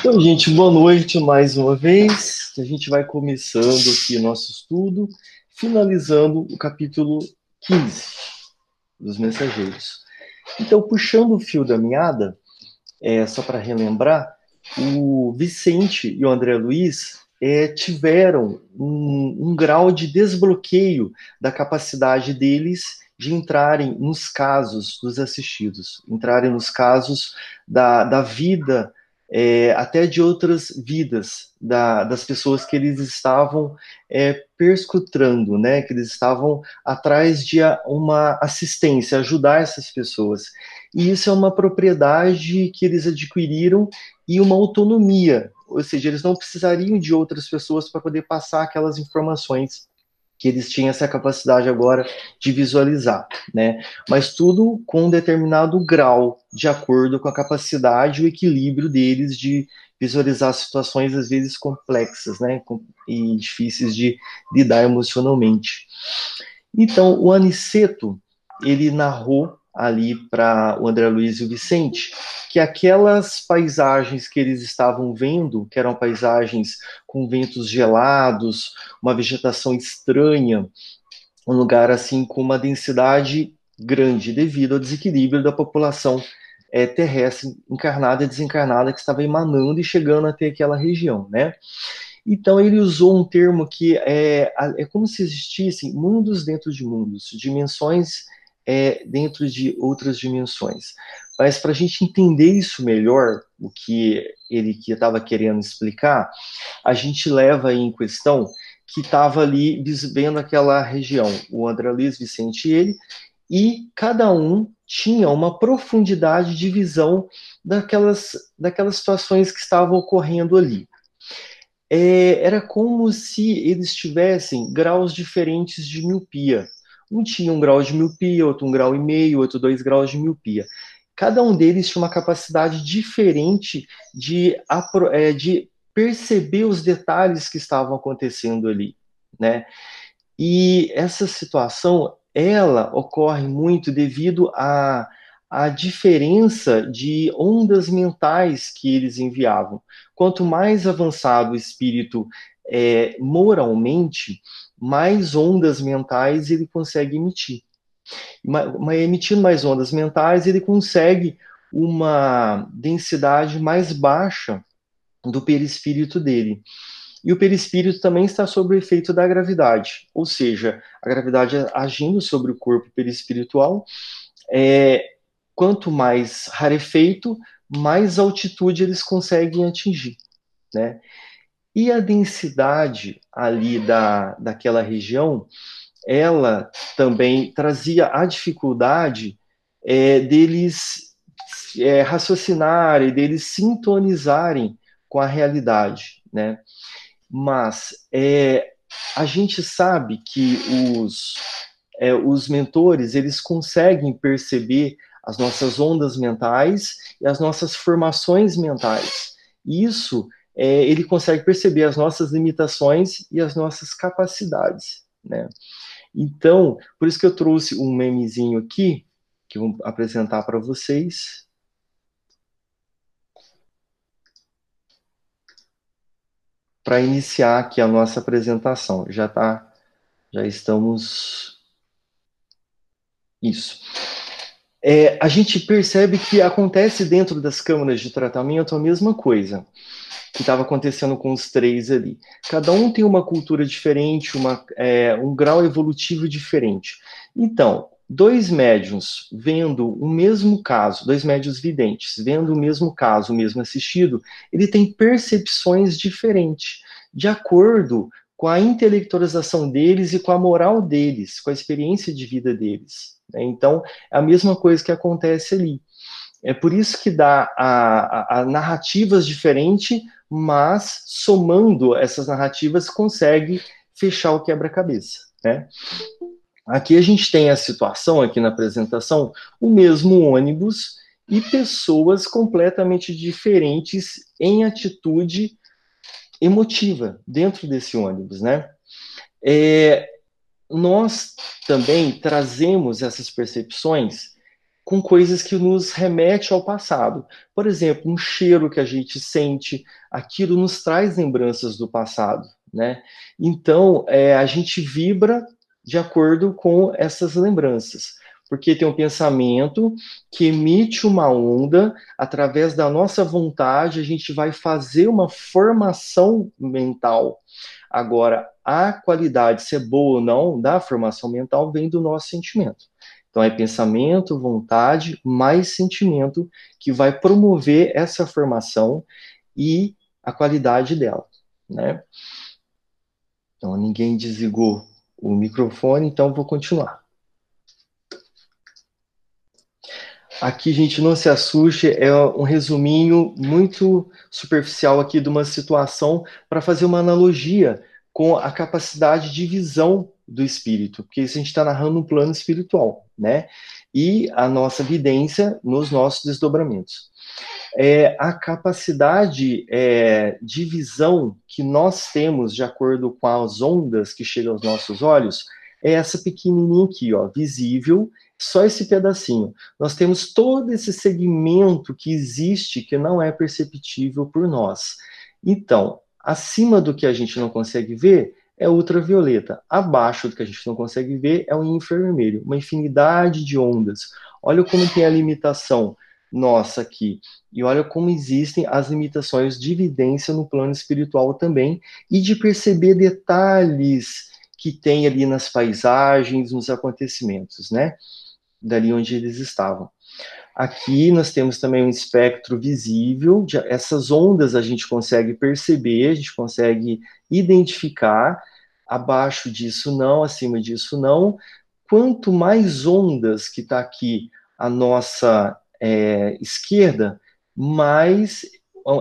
Então, gente, boa noite mais uma vez. A gente vai começando aqui o nosso estudo, finalizando o capítulo 15 dos mensageiros. Então, puxando o fio da meada, é, só para relembrar, o Vicente e o André Luiz é, tiveram um, um grau de desbloqueio da capacidade deles de entrarem nos casos dos assistidos, entrarem nos casos da, da vida é, até de outras vidas da, das pessoas que eles estavam é, perscrutando, né? Que eles estavam atrás de uma assistência, ajudar essas pessoas. E isso é uma propriedade que eles adquiriram e uma autonomia, ou seja, eles não precisariam de outras pessoas para poder passar aquelas informações que eles tinham essa capacidade agora de visualizar, né? Mas tudo com um determinado grau, de acordo com a capacidade e o equilíbrio deles de visualizar situações às vezes complexas, né? E difíceis de lidar emocionalmente. Então, o Aniceto, ele narrou ali para o André Luiz e o Vicente, que aquelas paisagens que eles estavam vendo, que eram paisagens com ventos gelados, uma vegetação estranha, um lugar assim com uma densidade grande devido ao desequilíbrio da população é, terrestre encarnada e desencarnada que estava emanando e chegando até aquela região, né? Então ele usou um termo que é, é como se existissem mundos dentro de mundos, dimensões é, dentro de outras dimensões. Mas para a gente entender isso melhor, o que ele que estava querendo explicar, a gente leva em questão que estava ali vendo aquela região, o André Luiz, Vicente e ele, e cada um tinha uma profundidade de visão daquelas, daquelas situações que estavam ocorrendo ali. É, era como se eles tivessem graus diferentes de miopia. Um tinha um grau de miopia, outro um grau e meio, outro dois graus de miopia. Cada um deles tinha uma capacidade diferente de, é, de perceber os detalhes que estavam acontecendo ali, né? E essa situação, ela ocorre muito devido à, à diferença de ondas mentais que eles enviavam. Quanto mais avançado o espírito é, moralmente, mais ondas mentais ele consegue emitir. Emitindo mais ondas mentais, ele consegue uma densidade mais baixa do perispírito dele. E o perispírito também está sob o efeito da gravidade, ou seja, a gravidade agindo sobre o corpo perispiritual, é, quanto mais rarefeito, mais altitude eles conseguem atingir, né? E a densidade ali da, daquela região, ela também trazia a dificuldade é, deles é, raciocinarem, deles sintonizarem com a realidade, né? Mas é, a gente sabe que os, é, os mentores, eles conseguem perceber as nossas ondas mentais e as nossas formações mentais. Isso é, ele consegue perceber as nossas limitações e as nossas capacidades, né? Então, por isso que eu trouxe um memezinho aqui, que eu vou apresentar para vocês. Para iniciar aqui a nossa apresentação. Já tá, já estamos. Isso. É, a gente percebe que acontece dentro das câmaras de tratamento a mesma coisa que estava acontecendo com os três ali. Cada um tem uma cultura diferente, uma, é, um grau evolutivo diferente. Então, dois médiums vendo o mesmo caso, dois médios videntes, vendo o mesmo caso, o mesmo assistido, ele tem percepções diferentes, de acordo com a intelectualização deles e com a moral deles, com a experiência de vida deles. Né? Então, é a mesma coisa que acontece ali. É por isso que dá a, a, a narrativas diferentes mas somando essas narrativas consegue fechar o quebra-cabeça, né? Aqui a gente tem a situação aqui na apresentação, o mesmo ônibus e pessoas completamente diferentes em atitude emotiva dentro desse ônibus, né? É, nós também trazemos essas percepções com coisas que nos remete ao passado. Por exemplo, um cheiro que a gente sente, aquilo nos traz lembranças do passado, né? Então, é, a gente vibra de acordo com essas lembranças, porque tem um pensamento que emite uma onda, através da nossa vontade, a gente vai fazer uma formação mental. Agora, a qualidade, se é boa ou não, da formação mental, vem do nosso sentimento. Então, é pensamento, vontade, mais sentimento que vai promover essa formação e a qualidade dela, né? Então, ninguém desligou o microfone, então vou continuar. Aqui, gente, não se assuste, é um resuminho muito superficial aqui de uma situação para fazer uma analogia com a capacidade de visão do espírito, porque isso a gente está narrando um plano espiritual, né? E a nossa vidência nos nossos desdobramentos. É, a capacidade é, de visão que nós temos de acordo com as ondas que chegam aos nossos olhos é essa pequenininha aqui, ó, visível, só esse pedacinho. Nós temos todo esse segmento que existe que não é perceptível por nós. Então, acima do que a gente não consegue ver, é ultravioleta. Abaixo do que a gente não consegue ver é o infravermelho, uma infinidade de ondas. Olha como tem a limitação nossa aqui. E olha como existem as limitações de evidência no plano espiritual também e de perceber detalhes que tem ali nas paisagens, nos acontecimentos, né? Dali onde eles estavam. Aqui nós temos também um espectro visível, de, essas ondas a gente consegue perceber, a gente consegue identificar, abaixo disso não, acima disso não. Quanto mais ondas que está aqui a nossa é, esquerda, mais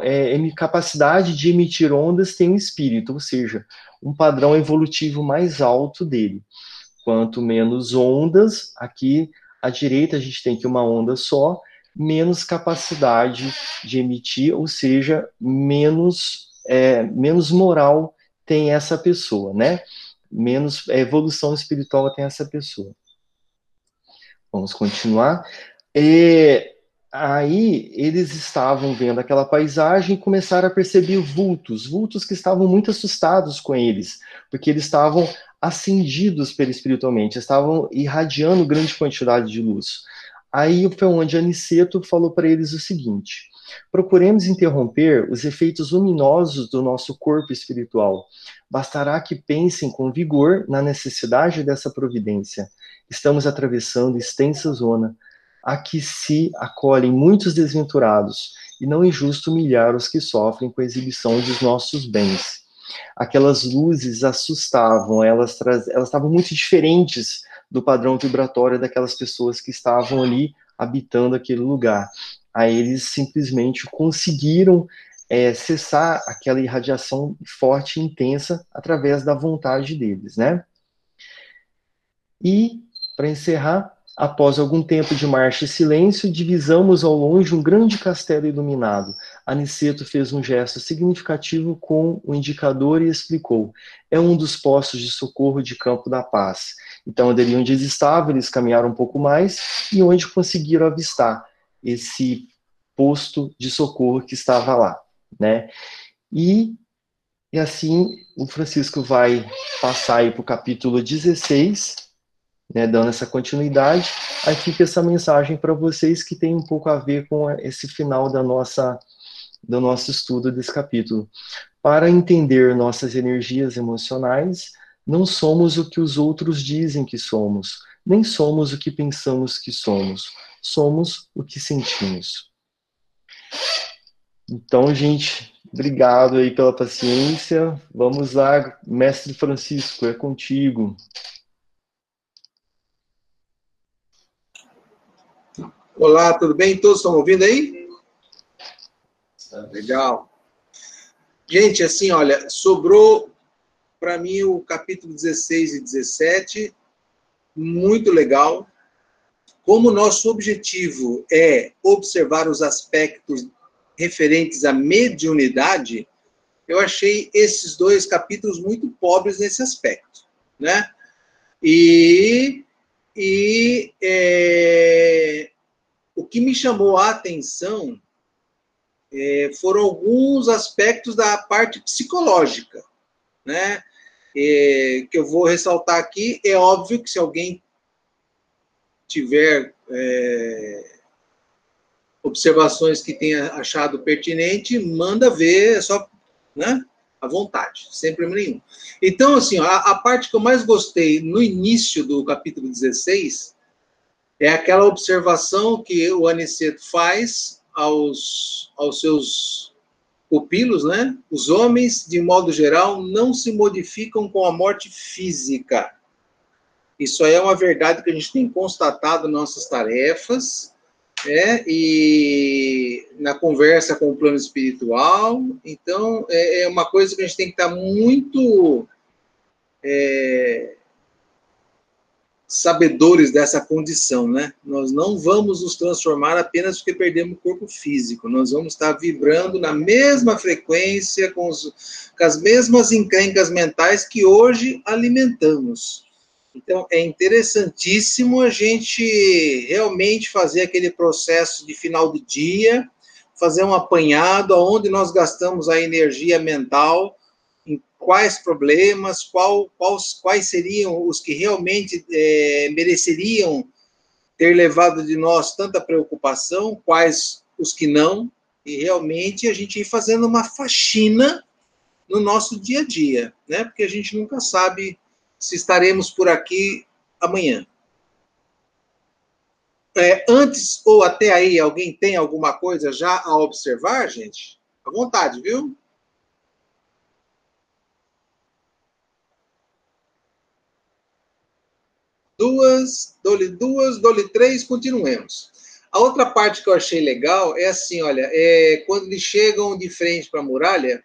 é, capacidade de emitir ondas tem o espírito, ou seja, um padrão evolutivo mais alto dele. Quanto menos ondas, aqui à direita a gente tem que uma onda só, menos capacidade de emitir, ou seja, menos, é, menos moral tem essa pessoa, né? Menos evolução espiritual tem essa pessoa. Vamos continuar. É, aí eles estavam vendo aquela paisagem e começaram a perceber vultos, vultos que estavam muito assustados com eles, porque eles estavam acendidos pelo espiritualmente, estavam irradiando grande quantidade de luz. Aí foi onde Aniceto falou para eles o seguinte: procuremos interromper os efeitos luminosos do nosso corpo espiritual. Bastará que pensem com vigor na necessidade dessa providência. Estamos atravessando extensa zona a que se acolhem muitos desventurados, e não é justo humilhar os que sofrem com a exibição dos nossos bens. Aquelas luzes assustavam, elas, elas estavam muito diferentes do padrão vibratório daquelas pessoas que estavam ali habitando aquele lugar. Aí eles simplesmente conseguiram é, cessar aquela irradiação forte e intensa através da vontade deles, né? E, para encerrar, Após algum tempo de marcha e silêncio, divisamos ao longe um grande castelo iluminado. Aniceto fez um gesto significativo com o indicador e explicou: é um dos postos de socorro de Campo da Paz. Então, dali onde eles estavam, eles caminharam um pouco mais e onde conseguiram avistar esse posto de socorro que estava lá, né? E, e assim, o Francisco vai passar aí para o capítulo 16, né, dando essa continuidade, aí fica essa mensagem para vocês que tem um pouco a ver com esse final da nossa do nosso estudo desse capítulo. Para entender nossas energias emocionais, não somos o que os outros dizem que somos, nem somos o que pensamos que somos, somos o que sentimos. Então, gente, obrigado aí pela paciência. Vamos lá, mestre Francisco, é contigo. Olá, tudo bem? Todos estão ouvindo aí? Legal. Gente, assim, olha, sobrou para mim o capítulo 16 e 17, muito legal. Como nosso objetivo é observar os aspectos referentes à mediunidade, eu achei esses dois capítulos muito pobres nesse aspecto, né? E, e é, que me chamou a atenção é, foram alguns aspectos da parte psicológica, né? É, que eu vou ressaltar aqui. É óbvio que se alguém tiver é, observações que tenha achado pertinente, manda ver, é só, né? À vontade, sem problema nenhum. Então, assim, a, a parte que eu mais gostei no início do capítulo 16 é aquela observação que o Aniceto faz aos, aos seus pupilos, né? Os homens, de modo geral, não se modificam com a morte física. Isso é uma verdade que a gente tem constatado nas nossas tarefas, é, e na conversa com o plano espiritual. Então, é, é uma coisa que a gente tem que estar muito é, sabedores dessa condição, né? Nós não vamos nos transformar apenas porque perdemos o corpo físico, nós vamos estar vibrando na mesma frequência, com, os, com as mesmas encrencas mentais que hoje alimentamos. Então, é interessantíssimo a gente realmente fazer aquele processo de final do dia, fazer um apanhado onde nós gastamos a energia mental, quais problemas, qual, quais, quais seriam os que realmente é, mereceriam ter levado de nós tanta preocupação, quais os que não, e realmente a gente ir fazendo uma faxina no nosso dia a dia, né? Porque a gente nunca sabe se estaremos por aqui amanhã. É, antes ou até aí, alguém tem alguma coisa já a observar, gente? À vontade, viu? Duas, dole duas, dole três, continuemos. A outra parte que eu achei legal é assim, olha, é quando eles chegam de frente para a muralha,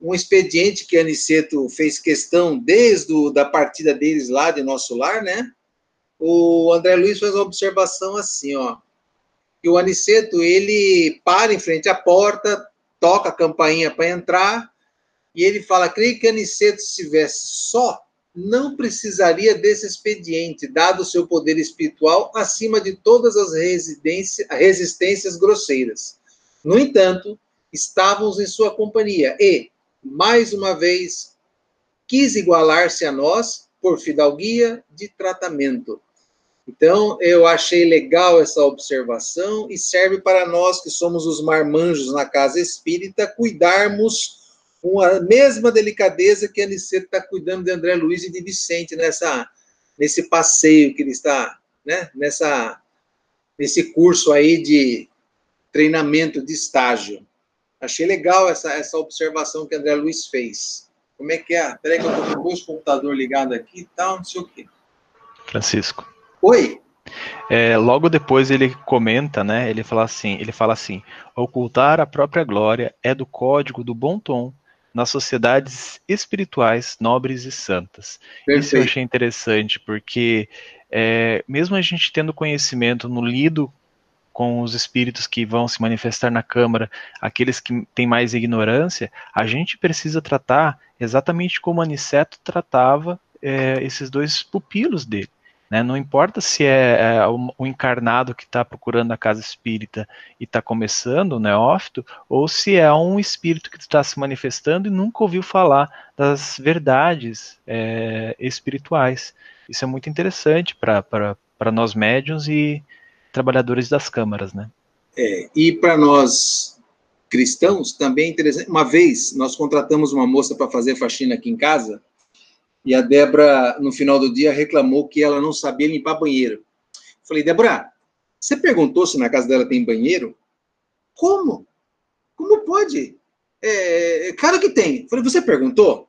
um expediente que Aniceto fez questão desde a da partida deles lá de nosso lar, né? O André Luiz faz uma observação assim, ó, que o Aniceto ele para em frente à porta, toca a campainha para entrar e ele fala: creio que Aniceto se estivesse só não precisaria desse expediente, dado o seu poder espiritual acima de todas as resistências grosseiras. No entanto, estávamos em sua companhia e, mais uma vez, quis igualar-se a nós por fidalguia de tratamento. Então, eu achei legal essa observação e serve para nós que somos os marmanjos na casa espírita cuidarmos com a mesma delicadeza que a Aniceto está cuidando de André Luiz e de Vicente nessa, nesse passeio que ele está, né, nessa, nesse curso aí de treinamento de estágio. Achei legal essa, essa observação que André Luiz fez. Como é que é? Peraí que eu estou com dois computadores ligados aqui e tal, não sei o quê. Francisco. Oi. É, logo depois ele comenta, né? Ele fala assim, ele fala assim: ocultar a própria glória é do código do bom tom nas sociedades espirituais nobres e santas. Perfeito. Isso eu achei interessante porque é, mesmo a gente tendo conhecimento no lido com os espíritos que vão se manifestar na Câmara, aqueles que têm mais ignorância, a gente precisa tratar exatamente como Aniceto tratava é, esses dois pupilos dele. Né? Não importa se é, é o, encarnado que está procurando a casa espírita e está começando, o neófito, ou se é um espírito que está se manifestando e nunca ouviu falar das verdades é, espirituais. Isso é muito interessante para nós médiums e trabalhadores das câmaras, né? É, e para nós cristãos também é interessante. Uma vez nós contratamos uma moça para fazer faxina aqui em casa e a Débora, no final do dia, reclamou que ela não sabia limpar banheiro. Falei, Débora, você perguntou se na casa dela tem banheiro? Como? Como pode? É, claro que tem. Falei, você perguntou?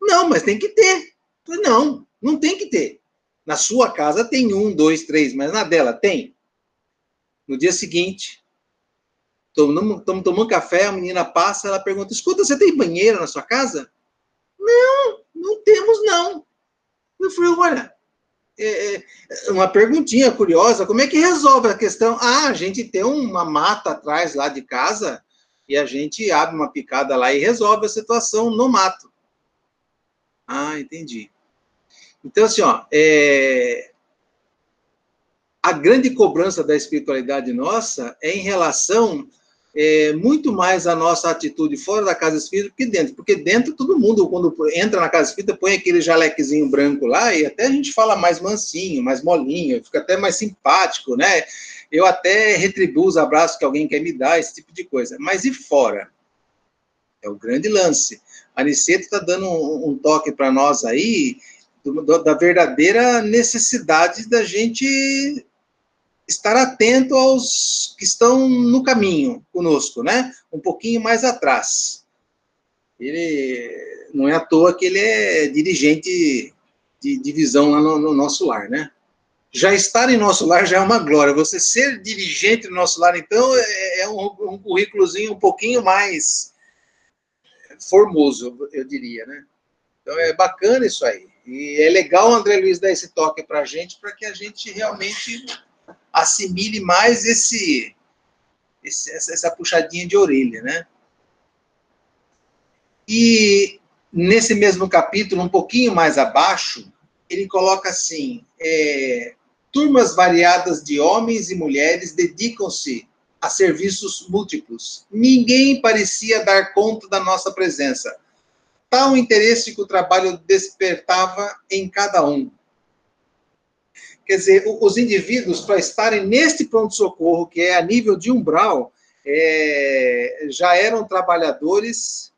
Não, mas tem que ter. Falei, não, não tem que ter. Na sua casa tem um, dois, três, mas na dela tem? No dia seguinte, estamos tomando café, a menina passa, ela pergunta: escuta, você tem banheiro na sua casa? Não, não temos, não. Eu falei, olha, é, é, uma perguntinha curiosa, como é que resolve a questão? Ah, a gente tem uma mata atrás lá de casa e a gente abre uma picada lá e resolve a situação no mato. Ah, entendi. Então, assim, ó, é, a grande cobrança da espiritualidade nossa é em relação é, muito mais a nossa atitude fora da casa espírita do que dentro. Porque dentro todo mundo, quando entra na casa espírita, põe aquele jalequezinho branco lá e até a gente fala mais mansinho, mais molinho, fica até mais simpático, né? Eu até retribuo os abraços que alguém quer me dar, esse tipo de coisa. Mas e fora? É o grande lance. A Aniceto está dando um, um toque para nós aí do, do, da verdadeira necessidade da gente estar atento aos que estão no caminho conosco, né? Um pouquinho mais atrás. Ele não é à toa que ele é dirigente de divisão lá no, no, nosso lar, né? Já estar em nosso lar já é uma glória. Você ser dirigente do nosso lar, então, é, é um, um currículozinho um pouquinho mais formoso, eu diria, né? Então é bacana isso aí. E é legal o André Luiz dar esse toque para a gente, para que a gente realmente assimile mais esse, esse, essa puxadinha de orelha, né? E nesse mesmo capítulo, um pouquinho mais abaixo, ele coloca assim: é, turmas variadas de homens e mulheres dedicam-se a serviços múltiplos. Ninguém parecia dar conta da nossa presença. Tal interesse que o trabalho despertava em cada um. Quer dizer, os indivíduos, para estarem neste pronto-socorro, que é a nível de umbral, é, já eram trabalhadores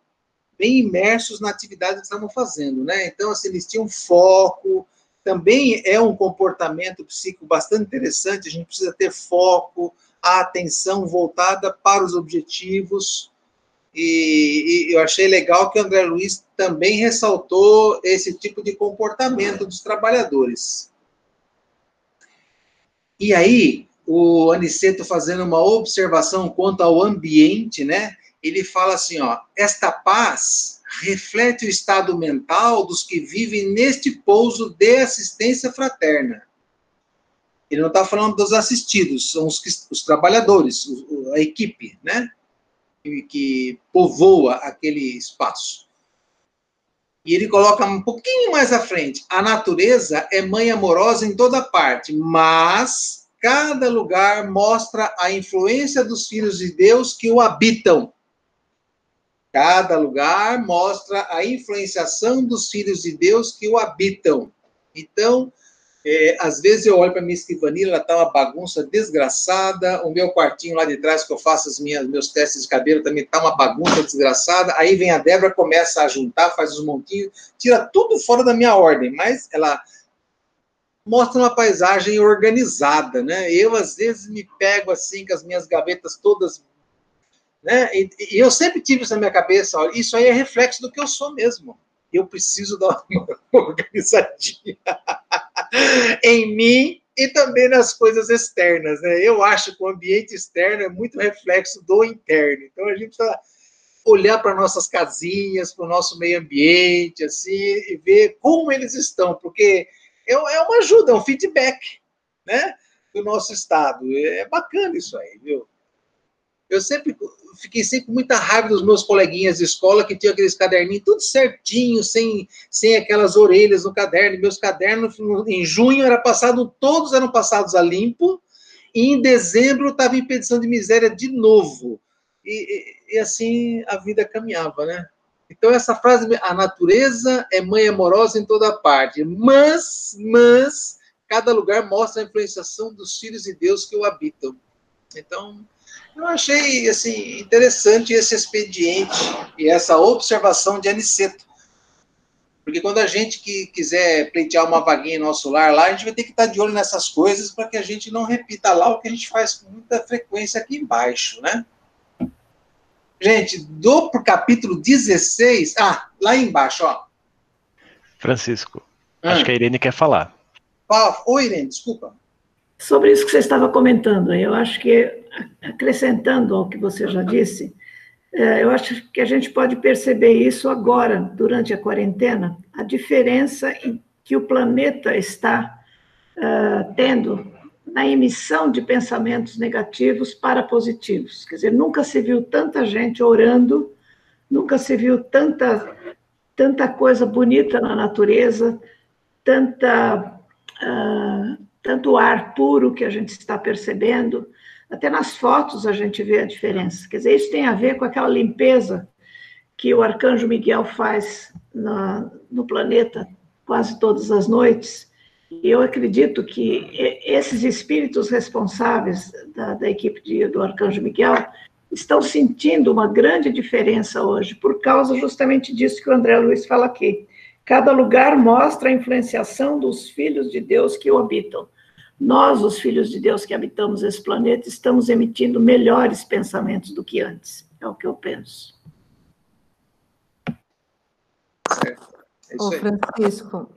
bem imersos na atividade que estavam fazendo, né? Então, assim, eles tinham foco, também é um comportamento psíquico bastante interessante, a gente precisa ter foco, a atenção voltada para os objetivos, e, e, eu achei legal que o André Luiz também ressaltou esse tipo de comportamento dos trabalhadores. E aí, o Aniceto fazendo uma observação quanto ao ambiente, né? Ele fala assim, ó, esta paz reflete o estado mental dos que vivem neste pouso de assistência fraterna. Ele não está falando dos assistidos, são os, os trabalhadores, a equipe, né? Que, que povoa aquele espaço. E ele coloca um pouquinho mais à frente: a natureza é mãe amorosa em toda parte, mas cada lugar mostra a influência dos filhos de Deus que o habitam. Cada lugar mostra a influenciação dos filhos de Deus que o habitam. Então, é, às vezes eu olho para minha escrivaninha, ela está uma bagunça desgraçada. O meu quartinho lá de trás, que eu faço os meus testes de cabelo, também está uma bagunça desgraçada. Aí vem a Débora, começa a juntar, faz os montinhos, tira tudo fora da minha ordem, mas ela mostra uma paisagem organizada, né? Eu, às vezes, me pego assim, com as minhas gavetas todas. Né? E, e eu sempre tive isso na minha cabeça: olha, isso aí é reflexo do que eu sou mesmo. Eu preciso dar uma organizadinha. em mim e também nas coisas externas. Né? Eu acho que o ambiente externo é muito reflexo do interno. Então a gente precisa olhar para nossas casinhas, para o nosso meio ambiente, assim, e ver como eles estão, porque é, é uma ajuda, é um feedback, né, do nosso estado. É bacana isso aí, viu? Eu sempre fiquei sempre com muita raiva dos meus coleguinhas de escola que tinham aqueles caderninhos tudo certinho, sem, sem aquelas orelhas no caderno. Meus cadernos, em junho, era passado, todos eram passados a limpo, e em dezembro estava em petição de miséria de novo. E, e, e, assim a vida caminhava, né? Então, essa frase, a natureza é mãe amorosa em toda parte, mas, mas, cada lugar mostra a influenciação dos filhos de Deus que o habitam. Então, eu achei assim interessante esse expediente e essa observação de Aniceto. Porque quando a gente que quiser pleitear uma vaguinha em nosso lar lá, a gente vai ter que estar de olho nessas coisas para que a gente não repita lá o que a gente faz com muita frequência aqui embaixo, né? Gente, do pro capítulo 16, ah, lá embaixo, ó. Francisco, hum. acho que a Irene quer falar. Fala. Oi, Irene, desculpa. Sobre isso que você estava comentando, eu acho que, acrescentando ao que você já disse, é, eu acho que a gente pode perceber isso agora, durante a quarentena, a diferença que o planeta está uh, tendo na emissão de pensamentos negativos para positivos. Quer dizer, nunca se viu tanta gente orando, nunca se viu tanta, tanta coisa bonita na natureza, tanta. Uh, tanto o ar puro que a gente está percebendo, até nas fotos a gente vê a diferença. Quer dizer, isso tem a ver com aquela limpeza que o arcanjo Miguel faz na, no planeta quase todas as noites. E eu acredito que esses espíritos responsáveis da, da equipe de, do arcanjo Miguel estão sentindo uma grande diferença hoje, por causa justamente disso que o André Luiz fala aqui. Cada lugar mostra a influenciação dos filhos de Deus que o habitam. Nós, os filhos de Deus que habitamos esse planeta, estamos emitindo melhores pensamentos do que antes. É o que eu penso. É Ô, Francisco.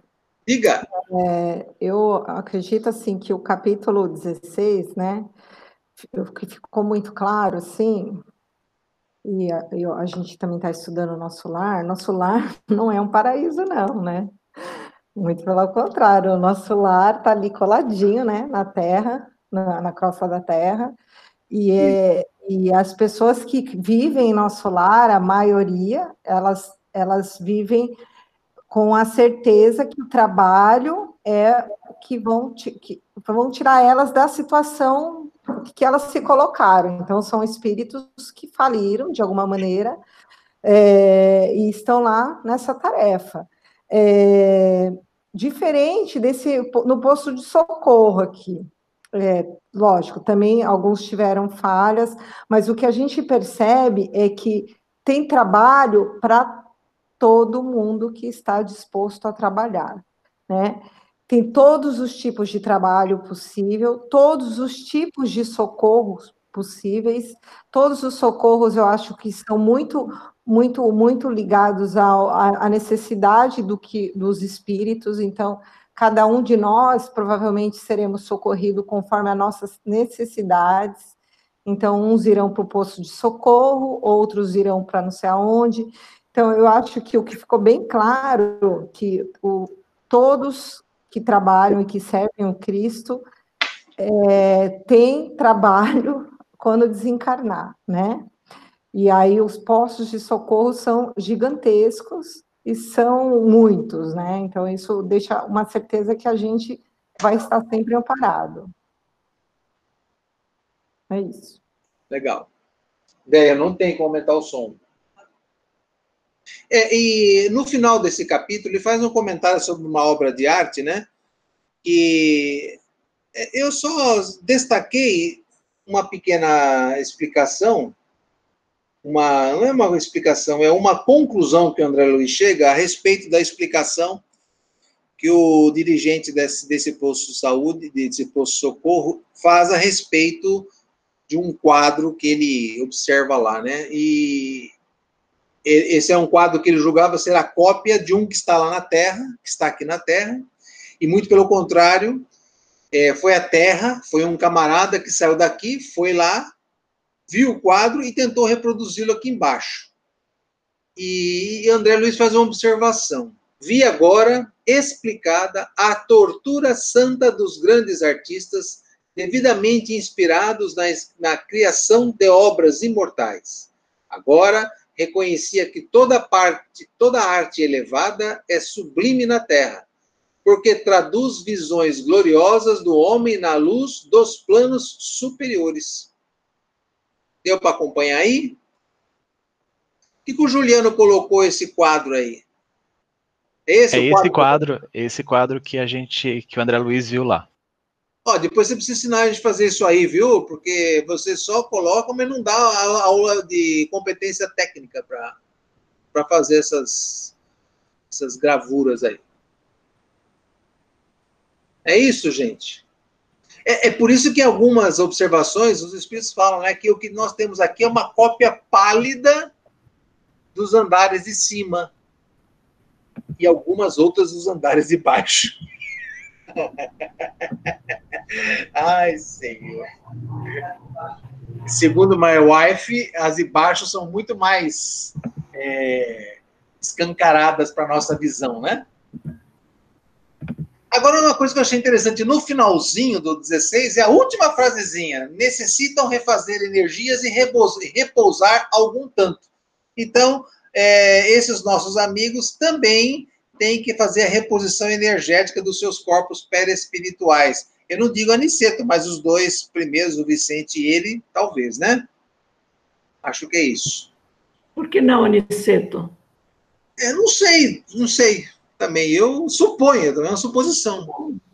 Diga. É, eu acredito assim que o capítulo 16, né, que ficou muito claro, assim, e a, a gente também está estudando o nosso lar, nosso lar não é um paraíso, não, né? Muito pelo contrário, o nosso lar está ali coladinho, né, na terra, na, na crosta da terra, e, é, e as pessoas que vivem em nosso lar, a maioria, elas, elas vivem com a certeza que o trabalho é que vão, que vão tirar elas da situação que elas se colocaram. Então, são espíritos que faliram de alguma maneira é, e estão lá nessa tarefa. É, diferente desse no posto de socorro aqui. É, lógico, também alguns tiveram falhas, mas o que a gente percebe é que tem trabalho para todo mundo que está disposto a trabalhar, né? Tem todos os tipos de trabalho possível, todos os tipos de socorros possíveis. Todos os socorros eu acho que são muito muito muito ligados à, necessidade do que dos espíritos. Então, cada um de nós provavelmente seremos socorridos conforme as nossas necessidades. Então, uns irão para o posto de socorro, outros irão para não sei aonde. Então, eu acho que o que ficou bem claro que o, todos que trabalham e que servem o Cristo é, têm trabalho quando desencarnar, né? E aí os postos de socorro são gigantescos e são muitos, né? Então isso deixa uma certeza que a gente vai estar sempre amparado. É isso. Legal. Ideia, não tem como aumentar o som. É, e no final desse capítulo, ele faz um comentário sobre uma obra de arte, né? Que é, eu só destaquei uma pequena explicação, uma, não é uma explicação, é uma conclusão que o André Luiz chega a respeito da explicação que o dirigente desse, desse posto de saúde, desse posto de socorro, faz a respeito de um quadro que ele observa lá, né? E esse é um quadro que ele julgava ser a cópia de um que está lá na Terra, que está aqui na Terra, e muito pelo contrário, é, foi a Terra, foi um camarada que saiu daqui, foi lá, viu o quadro e tentou reproduzi-lo aqui embaixo. E André Luiz faz uma observação. Vi agora explicada a tortura santa dos grandes artistas, devidamente inspirados na, na criação de obras imortais. Agora reconhecia que toda parte, toda arte elevada é sublime na terra, porque traduz visões gloriosas do homem na luz dos planos superiores. Deu para acompanhar aí? O que, que, o Juliano colocou esse quadro aí? Esse é esse quadro, esse quadro que a gente, que o André Luiz viu lá. Ó, depois você precisa ensinar a gente a fazer isso aí, viu? Porque você só coloca, mas não dá a aula de competência técnica para fazer essas, essas gravuras aí. É isso, gente. É, é, por isso que algumas observações, os espíritos falam né, que o que nós temos aqui é uma cópia pálida dos andares de cima e algumas outras dos andares de baixo. Ai, Senhor. Segundo my wife, as de baixo são muito mais é, escancaradas para nossa visão, né? Agora, uma coisa que eu achei interessante, no finalzinho do 16, é a última frasezinha. Necessitam refazer energias e repousar algum tanto. Então, é, esses nossos amigos também têm que fazer a reposição energética dos seus corpos perespirituais Eu não digo Aniceto, mas os dois primeiros, o Vicente e ele, talvez, né? Acho que é isso. Por que não Aniceto? É, não sei, não sei também. Eu suponho, é uma suposição.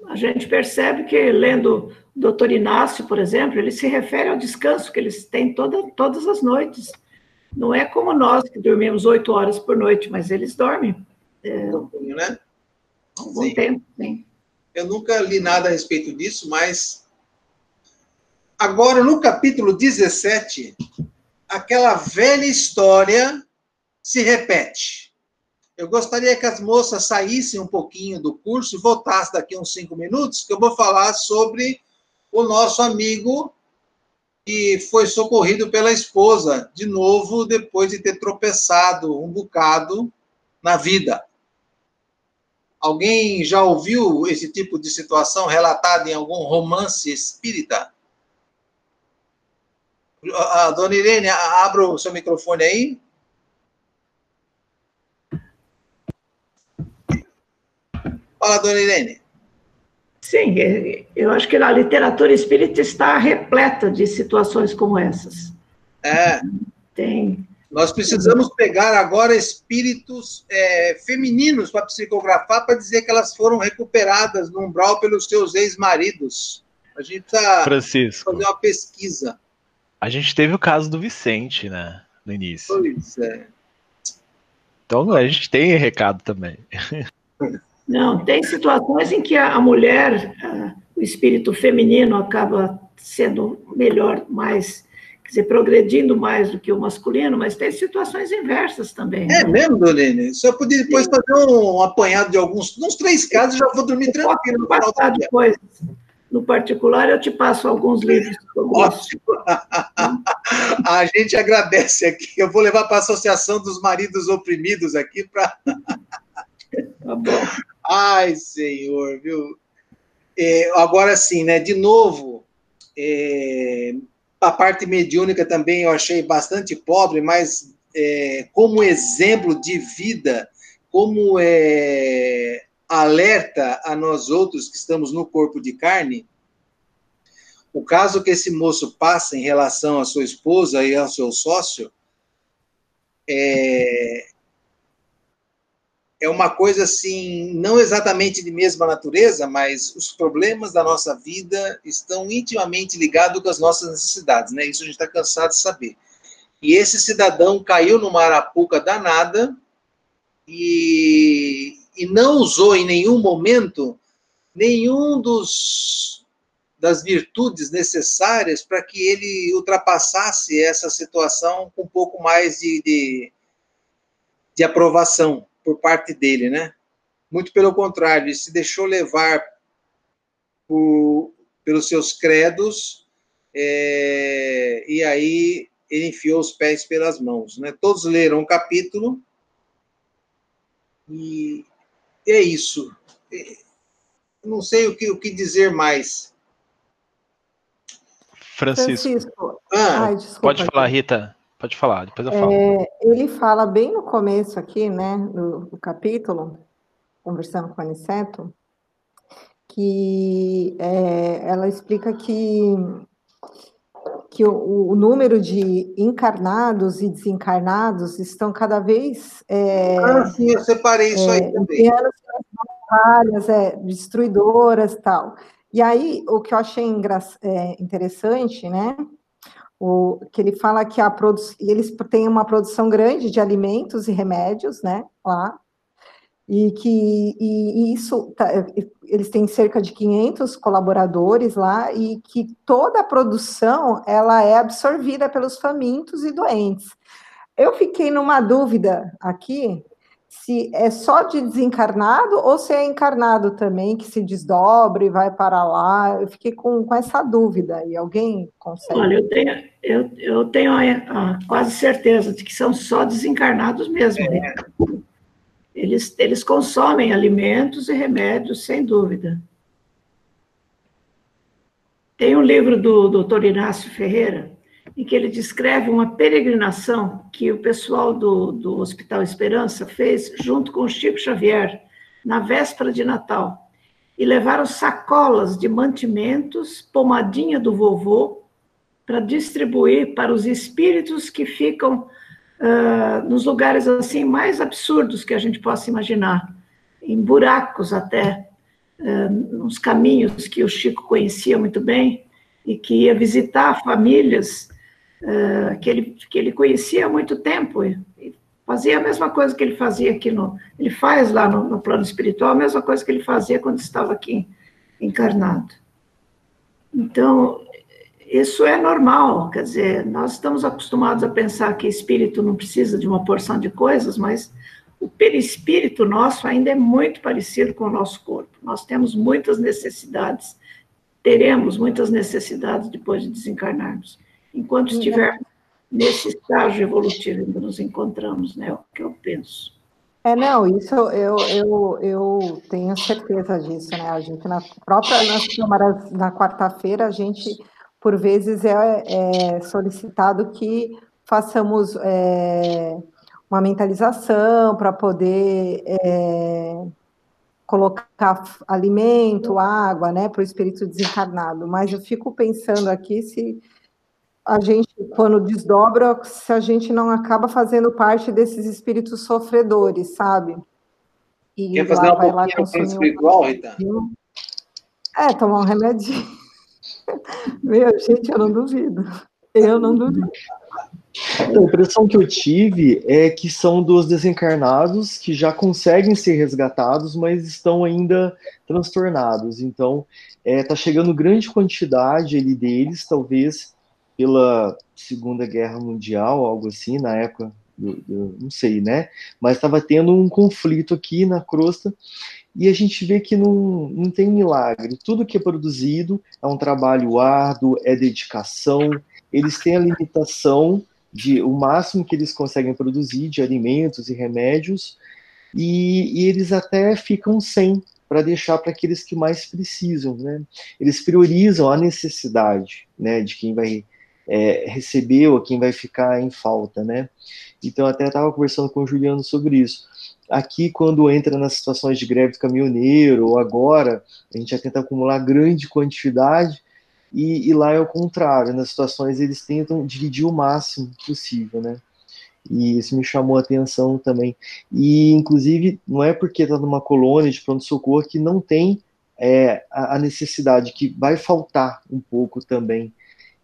A gente percebe que, lendo o doutor Inácio, por exemplo, ele se refere ao descanso que eles têm toda, todas as noites. Não é como nós, que dormimos oito horas por noite, mas eles dormem. É, um pouquinho, né? Um bom sim. tempo, sim. Eu nunca li nada a respeito disso, mas. Agora, no capítulo 17, aquela velha história se repete. Eu gostaria que as moças saíssem um pouquinho do curso e voltassem daqui uns cinco minutos, que eu vou falar sobre o nosso amigo que foi socorrido pela esposa, de novo, depois de ter tropeçado um bocado na vida. Alguém já ouviu esse tipo de situação relatada em algum romance espírita? A dona Irene, abra o seu microfone aí. Fala, dona Irene. Sim, é, eu acho que a literatura espírita está repleta de situações como essas. É. Tem. Nós precisamos pegar agora espíritos é, femininos para psicografar, para dizer que elas foram recuperadas no umbral pelos seus ex-maridos. A gente precisa Francisco, fazer uma pesquisa. A gente teve o caso do Vicente, né? No início. Pois é. Então a gente tem recado também. Não, tem situações em que a mulher, o espírito feminino acaba sendo melhor, mais, quer dizer, progredindo mais do que o masculino, mas tem situações inversas também. É né? mesmo, Dolene? Só podia depois Sim. fazer um apanhado de alguns, uns três casos, já vou dormir tranquilo. No passar depois. No particular, eu te passo alguns livros. Ótimo. a gente agradece aqui. Eu vou levar para a Associação dos Maridos Oprimidos aqui para. Tá bom. Ai, Senhor, viu? É, agora sim, né? De novo, é, a parte mediúnica também eu achei bastante pobre, mas é, como exemplo de vida, como é, alerta a nós outros que estamos no corpo de carne, o caso que esse moço passa em relação à sua esposa e ao seu sócio é, é uma coisa assim, não exatamente de mesma natureza, mas os problemas da nossa vida estão intimamente ligados com as nossas necessidades, né? Isso a gente está cansado de saber. E esse cidadão caiu numa arapuca danada e, e não usou em nenhum momento nenhum dos das virtudes necessárias para que ele ultrapassasse essa situação com um pouco mais de, de, de aprovação por parte dele, né? Muito pelo contrário, ele se deixou levar por, pelos seus credos é, e aí ele enfiou os pés pelas mãos, né? Todos leram o capítulo e é isso. É, não sei o que, o que dizer mais. Francisco. Francisco. Ah, Ai, pode falar, Rita. Pode falar, depois eu falo. É, ele fala bem no começo aqui, né, do, do capítulo, conversando com a Aniceto, que é, ela explica que, que o, o, número de encarnados e desencarnados estão cada vez. É, ah, sim, eu separei isso aí é, também. Várias, é, destruidoras e tal. E aí, o que eu achei é, interessante, né, o, que ele fala que a eles têm uma produção grande de alimentos e remédios, né, lá, e que e, e isso, tá, eles têm cerca de 500 colaboradores lá, e que toda a produção, ela é absorvida pelos famintos e doentes. Eu fiquei numa dúvida aqui, se é só de desencarnado ou se é encarnado também, que se desdobra e vai para lá. Eu fiquei com, com essa dúvida. E alguém consegue? Olha, eu tenho, eu, eu tenho a, a quase certeza de que são só desencarnados mesmo. Né? Eles, eles consomem alimentos e remédios, sem dúvida. Tem um livro do doutor Inácio Ferreira, em que ele descreve uma peregrinação que o pessoal do, do Hospital Esperança fez junto com o Chico Xavier, na véspera de Natal. e levaram sacolas de mantimentos, pomadinha do vovô, para distribuir para os espíritos que ficam uh, nos lugares assim mais absurdos que a gente possa imaginar, em buracos até, uh, nos caminhos que o Chico conhecia muito bem e que ia visitar famílias uh, que, ele, que ele conhecia há muito tempo e, fazia a mesma coisa que ele fazia aqui no, ele faz lá no, no plano espiritual a mesma coisa que ele fazia quando estava aqui encarnado. Então, isso é normal, quer dizer, nós estamos acostumados a pensar que espírito não precisa de uma porção de coisas, mas o perispírito nosso ainda é muito parecido com o nosso corpo. Nós temos muitas necessidades, teremos muitas necessidades depois de desencarnarmos. Enquanto estivermos nesse estágio evolutivo em que nos encontramos, né? É o que eu penso. É, não, isso eu, eu, eu tenho certeza disso, né? A gente, na própria nas câmaras, na quarta-feira, a gente por vezes é, é solicitado que façamos é, uma mentalização para poder é, colocar alimento, água, né, para o espírito desencarnado. Mas eu fico pensando aqui se a gente, quando desdobra, se a gente não acaba fazendo parte desses espíritos sofredores, sabe? E Quer fazer uma no espiritual, Rita? É, tomar um remedinho. Meu, gente, eu não duvido. Eu não duvido. A impressão que eu tive é que são dos desencarnados que já conseguem ser resgatados, mas estão ainda transtornados. Então, está é, tá chegando grande quantidade ali deles, talvez pela Segunda Guerra Mundial, algo assim, na época, não sei, né? Mas estava tendo um conflito aqui na crosta e a gente vê que não, não tem milagre. Tudo que é produzido é um trabalho árduo, é dedicação, eles têm a limitação de o máximo que eles conseguem produzir de alimentos e remédios, e, e eles até ficam sem para deixar para aqueles que mais precisam, né? Eles priorizam a necessidade, né, de quem vai é, receber ou quem vai ficar em falta, né? Então até estava conversando com o Juliano sobre isso. Aqui, quando entra nas situações de greve do caminhoneiro, ou agora, a gente já tenta acumular grande quantidade, e, e, lá é o contrário, nas situações eles tentam dividir o máximo possível, né? E isso me chamou a atenção também. E, inclusive, não é porque está numa colônia de pronto-socorro que não tem é, a, necessidade, que vai faltar um pouco também.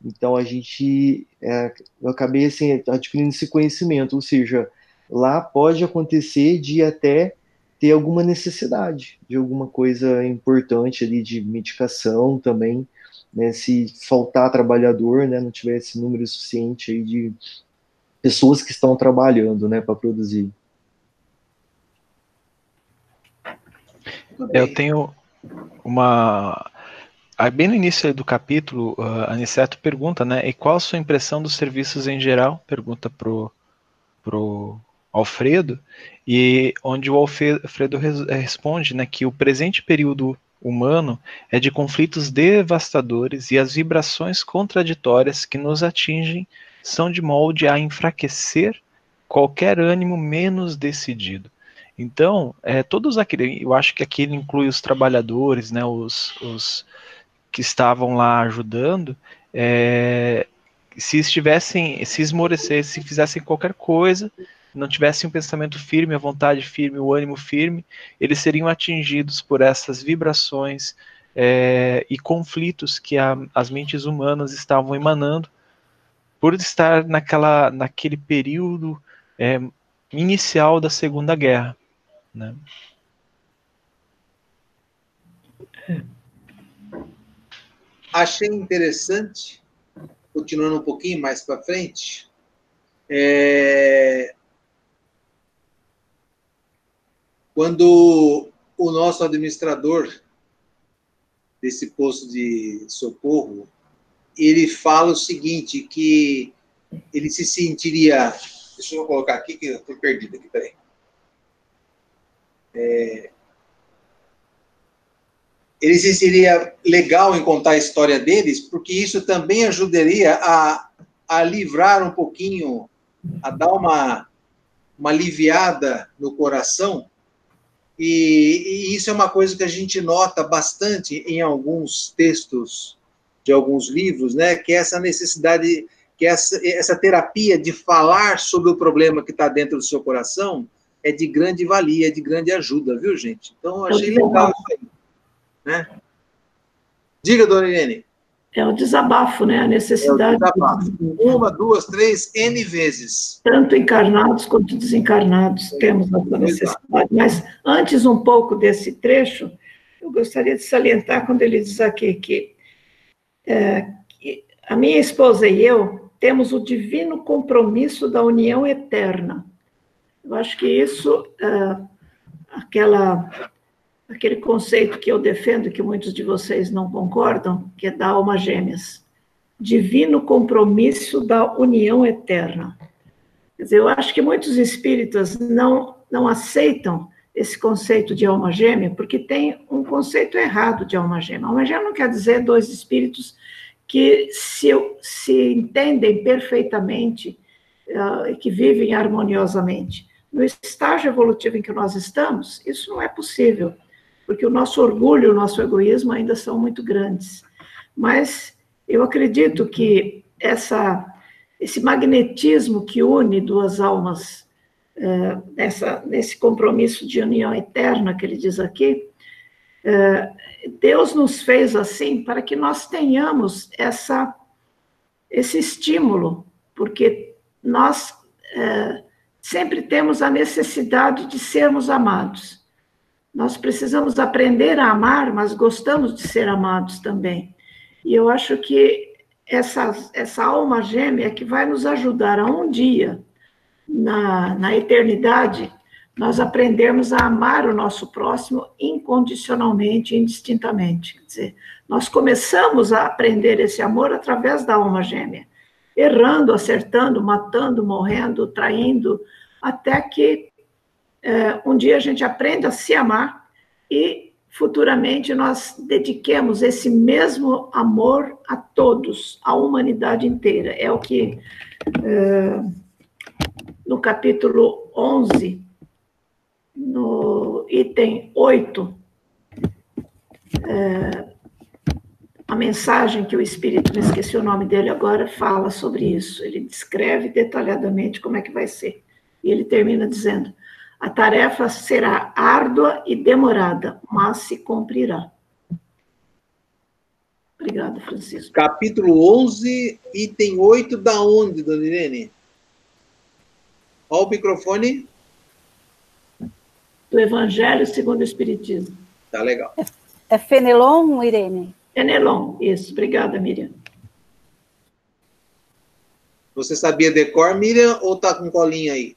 Então, a gente, é, eu acabei assim, adquirindo esse conhecimento, ou seja, lá pode acontecer de até ter alguma necessidade de alguma coisa importante ali de medicação também, né, se faltar trabalhador, né, não tiver esse número suficiente aí de pessoas que estão trabalhando, né, para produzir. Eu tenho uma bem no início do capítulo, a Aniceto pergunta, né, e qual a sua impressão dos serviços em geral? Pergunta pro pro Alfredo, e onde o Alfredo responde né, que o presente período humano é de conflitos devastadores e as vibrações contraditórias que nos atingem são de molde a enfraquecer qualquer ânimo menos decidido. Então, é, todos aqueles, eu acho que aqui ele inclui os trabalhadores, né, os, os que estavam lá ajudando, é, se estivessem, se esmorecessem, se fizessem qualquer coisa, não tivessem um pensamento firme, a vontade firme, o ânimo firme, eles seriam atingidos por essas vibrações é, e conflitos que a, as mentes humanas estavam emanando por estar naquela, naquele período é, inicial da Segunda Guerra. Né? Achei interessante, continuando um pouquinho mais para frente, é, Quando o nosso administrador desse posto de socorro, ele fala o seguinte, que ele se sentiria... Deixa eu colocar aqui, que eu estou perdido aqui, peraí. É, ele se sentiria legal em contar a história deles, porque isso também ajudaria a, a livrar um pouquinho, a dar uma, uma aliviada no coração E, e, isso é uma coisa que a gente nota bastante em alguns textos de alguns livros, né? Que é essa necessidade, que é essa, essa terapia de falar sobre o problema que está dentro do seu coração é de grande valia, é de grande ajuda, viu, gente? Então, achei legal isso aí. Né? Diga, dona Irene. É o desabafo, né? A necessidade. É desabafo. Uma, duas, três, N vezes. Tanto encarnados quanto desencarnados é. temos essa necessidade. Mas antes um pouco desse trecho, eu gostaria de salientar quando ele diz aqui que, é, que a minha esposa e eu temos o divino compromisso da união eterna. Eu acho que isso, é, aquela aquele conceito que eu defendo, que muitos de vocês não concordam, que é da alma gêmeas. Divino compromisso da união eterna. Quer dizer, eu acho que muitos espíritas não, não aceitam esse conceito de alma gêmea, porque tem um conceito errado de alma gêmea. Alma gêmea não quer dizer dois espíritos que se, se entendem perfeitamente uh, e que vivem harmoniosamente. No estágio evolutivo em que nós estamos, isso não é possível porque o nosso orgulho, o nosso egoísmo ainda são muito grandes. Mas eu acredito que essa, esse magnetismo que une duas almas nessa, nesse compromisso de união eterna que ele diz aqui, é, Deus nos fez assim para que nós tenhamos essa, esse estímulo, porque nós é, sempre temos a necessidade de sermos amados. Nós precisamos aprender a amar, mas gostamos de ser amados também. E eu acho que essa, essa alma gêmea que vai nos ajudar a um dia, na, na eternidade, nós aprendermos a amar o nosso próximo incondicionalmente, indistintamente. Quer dizer, nós começamos a aprender esse amor através da alma gêmea, errando, acertando, matando, morrendo, traindo, até que é, um dia a gente aprenda a se amar e futuramente nós dediquemos esse mesmo amor a todos, à humanidade inteira. É o que é, no capítulo 11, no item 8, é, a mensagem que o Espírito, me esqueci o nome dele agora, fala sobre isso. Ele descreve detalhadamente como é que vai ser. E ele termina dizendo: a tarefa será árdua e demorada, mas se cumprirá. Obrigada, Francisco. Capítulo 11, item 8, da onde, dona Irene? Olha o microfone. Do Evangelho segundo o Espiritismo. Tá legal. É, é Fenelon, Irene? Fenelon, isso. Obrigada, Miriam. Você sabia decor, Miriam, ou tá com colinha aí?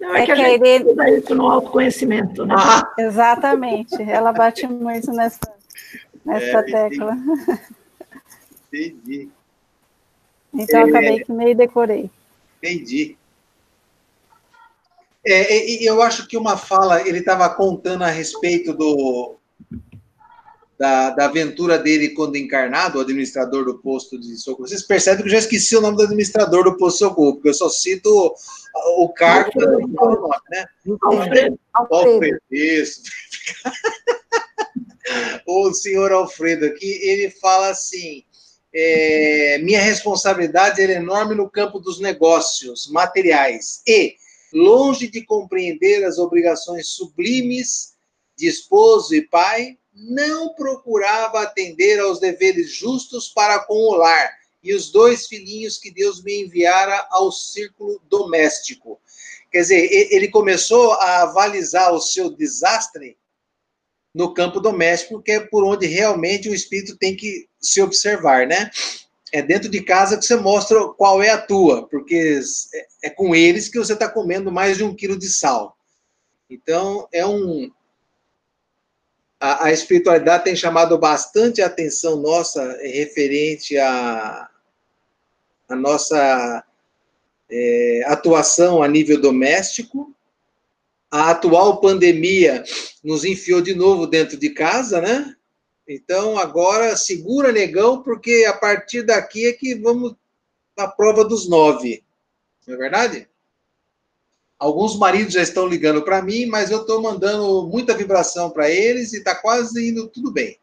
Não, é, é que, que a gente ele... usa isso no autoconhecimento, né? Ah. Exatamente, ela bate muito nessa, nessa é, tecla. Entendi. Então, é, acabei que meio decorei. Entendi. É, eu acho que uma fala, ele estava contando a respeito do, da, da aventura dele quando encarnado, o administrador do posto de socorro. Vocês percebem que eu já esqueci o nome do administrador do posto de socorro, porque eu só cito o, cargo e não o nome, né? Alfredo. Alfredo. Isso. o senhor Alfredo aqui, ele fala assim, é, minha responsabilidade é enorme no campo dos negócios materiais e, longe de compreender as obrigações sublimes de esposo e pai, não procurava atender aos deveres justos para com o lar e os dois filhinhos que Deus me enviara ao círculo doméstico. Quer dizer, ele começou a avalizar o seu desastre no campo doméstico, que é por onde realmente o espírito tem que se observar, né? É dentro de casa que você mostra qual é a tua, porque é com eles que você está comendo mais de um quilo de sal. Então, é um, a, a espiritualidade tem chamado bastante a atenção nossa referente à a, a, nossa é, atuação a nível doméstico. A atual pandemia nos enfiou de novo dentro de casa, né? Então, agora, segura, negão, porque a partir daqui é que vamos à prova dos nove. Não é verdade? Alguns maridos já estão ligando para mim, mas eu estou mandando muita vibração para eles e está quase indo tudo bem.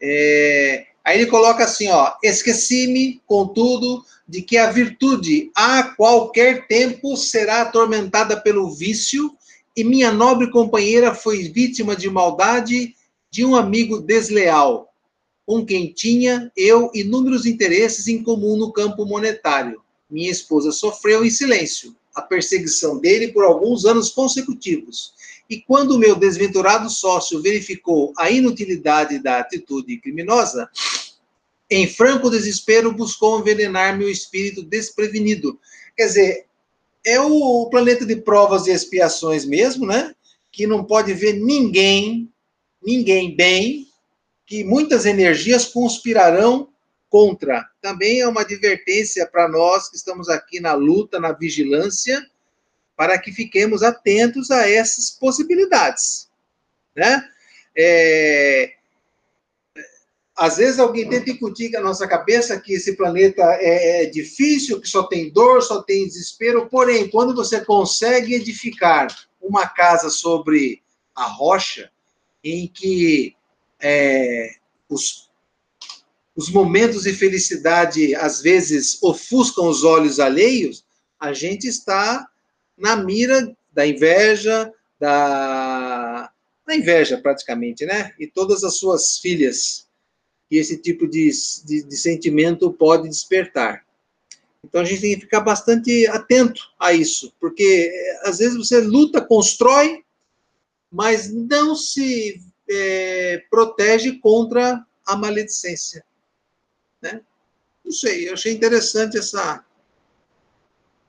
É, aí ele coloca assim, ó, esqueci-me, contudo, de que a virtude a qualquer tempo será atormentada pelo vício e minha nobre companheira foi vítima de maldade de um amigo desleal, com quem tinha eu inúmeros interesses em comum no campo monetário. Minha esposa sofreu em silêncio a perseguição dele por alguns anos consecutivos. E quando meu desventurado sócio verificou a inutilidade da atitude criminosa, em franco desespero buscou envenenar meu espírito desprevenido. Quer dizer, é o planeta de provas e expiações mesmo, né? Que não pode ver ninguém, ninguém bem, que muitas energias conspirarão contra. Também é uma advertência para nós que estamos aqui na luta, na vigilância, para que fiquemos atentos a essas possibilidades, né? É, às vezes alguém tenta incutir na nossa cabeça que esse planeta é, é, difícil, que só tem dor, só tem desespero. Porém, quando você consegue edificar uma casa sobre a rocha, em que é, os, os momentos de felicidade às vezes ofuscam os olhos alheios, a gente está na mira da inveja, da, da inveja praticamente, né? E todas as suas filhas que esse tipo de, de, de sentimento pode despertar. Então a gente tem que ficar bastante atento a isso, porque eh, às vezes você luta, constrói, mas não se é, protege contra a maledicência. Né? Não sei, eu achei interessante essa,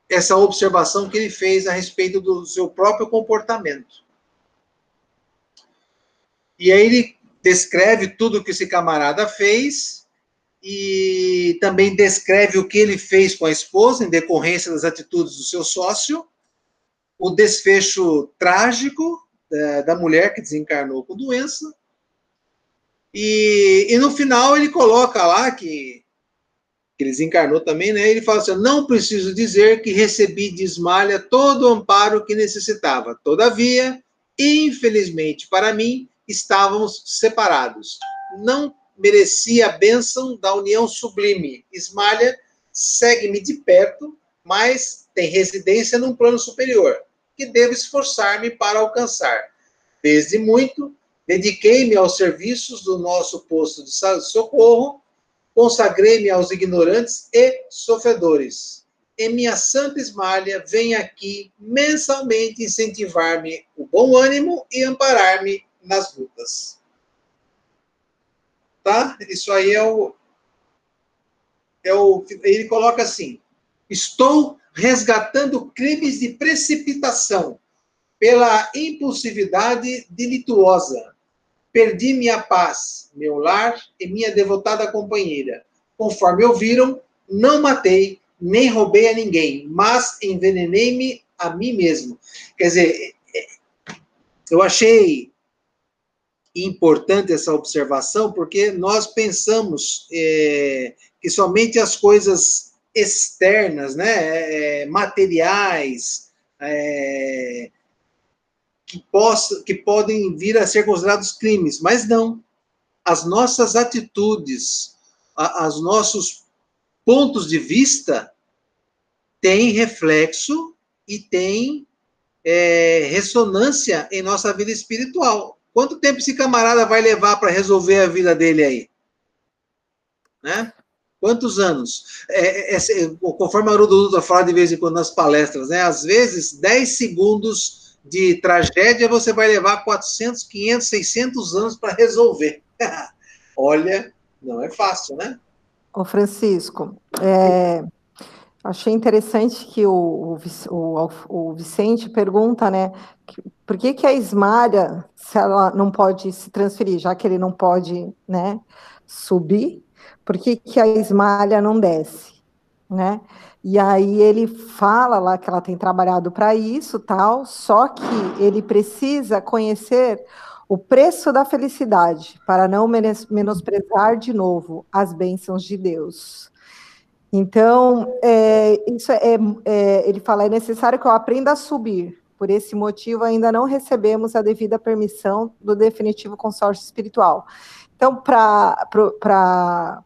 essa observação que ele fez a respeito do seu próprio comportamento. E aí ele descreve tudo que esse camarada fez e também descreve o que ele fez com a esposa em decorrência das atitudes do seu sócio, o desfecho trágico da, é, da mulher que desencarnou com doença. E, e no final ele coloca lá que, que ele desencarnou também, né? Ele fala assim: não preciso dizer que recebi de Ismalha todo o amparo que necessitava. Todavia, infelizmente para mim, estávamos separados. Não merecia a bênção da união sublime. Ismalha segue-me de perto, mas tem residência num plano superior, que devo esforçar-me para alcançar. Desde muito, dediquei-me aos serviços do nosso posto de socorro, consagrei-me aos ignorantes e sofredores. E minha santa Ismalha vem aqui mensalmente incentivar-me o bom ânimo e amparar-me nas lutas. Tá? Isso aí é o, é o. Ele coloca assim: estou resgatando crimes de precipitação pela impulsividade delituosa. Perdi minha paz, meu lar e minha devotada companheira. Conforme ouviram, não matei, nem roubei a ninguém, mas envenenei-me a mim mesmo. Quer dizer, eu achei importante essa observação, porque nós pensamos é, que somente as coisas externas, né, é, materiais, é, que, possa, que podem vir a ser considerados crimes, mas não. As nossas atitudes, os nossos pontos de vista têm reflexo e têm é, ressonância em nossa vida espiritual. Quanto tempo esse camarada vai levar para resolver a vida dele aí? Né? Quantos anos? É, é, é conforme a Haroldo Dutra fala de vez em quando nas palestras, né? às vezes 10 segundos de tragédia você vai levar 400, 500, 600 anos para resolver. Olha, não é fácil, né? Ô Francisco, é, achei interessante que o, o, o, Vicente pergunta, né, por que, que a Ismária, se ela não pode se transferir, já que ele não pode né, subir, por que, que a Ismália não desce? Né? E aí ele fala lá que ela tem trabalhado para isso, tal, só que ele precisa conhecer o preço da felicidade para não menosprezar de novo as bênçãos de Deus. Então, é, isso é, é, ele fala, é necessário que eu aprenda a subir. Por esse motivo, ainda não recebemos a devida permissão do definitivo consórcio espiritual. Então, para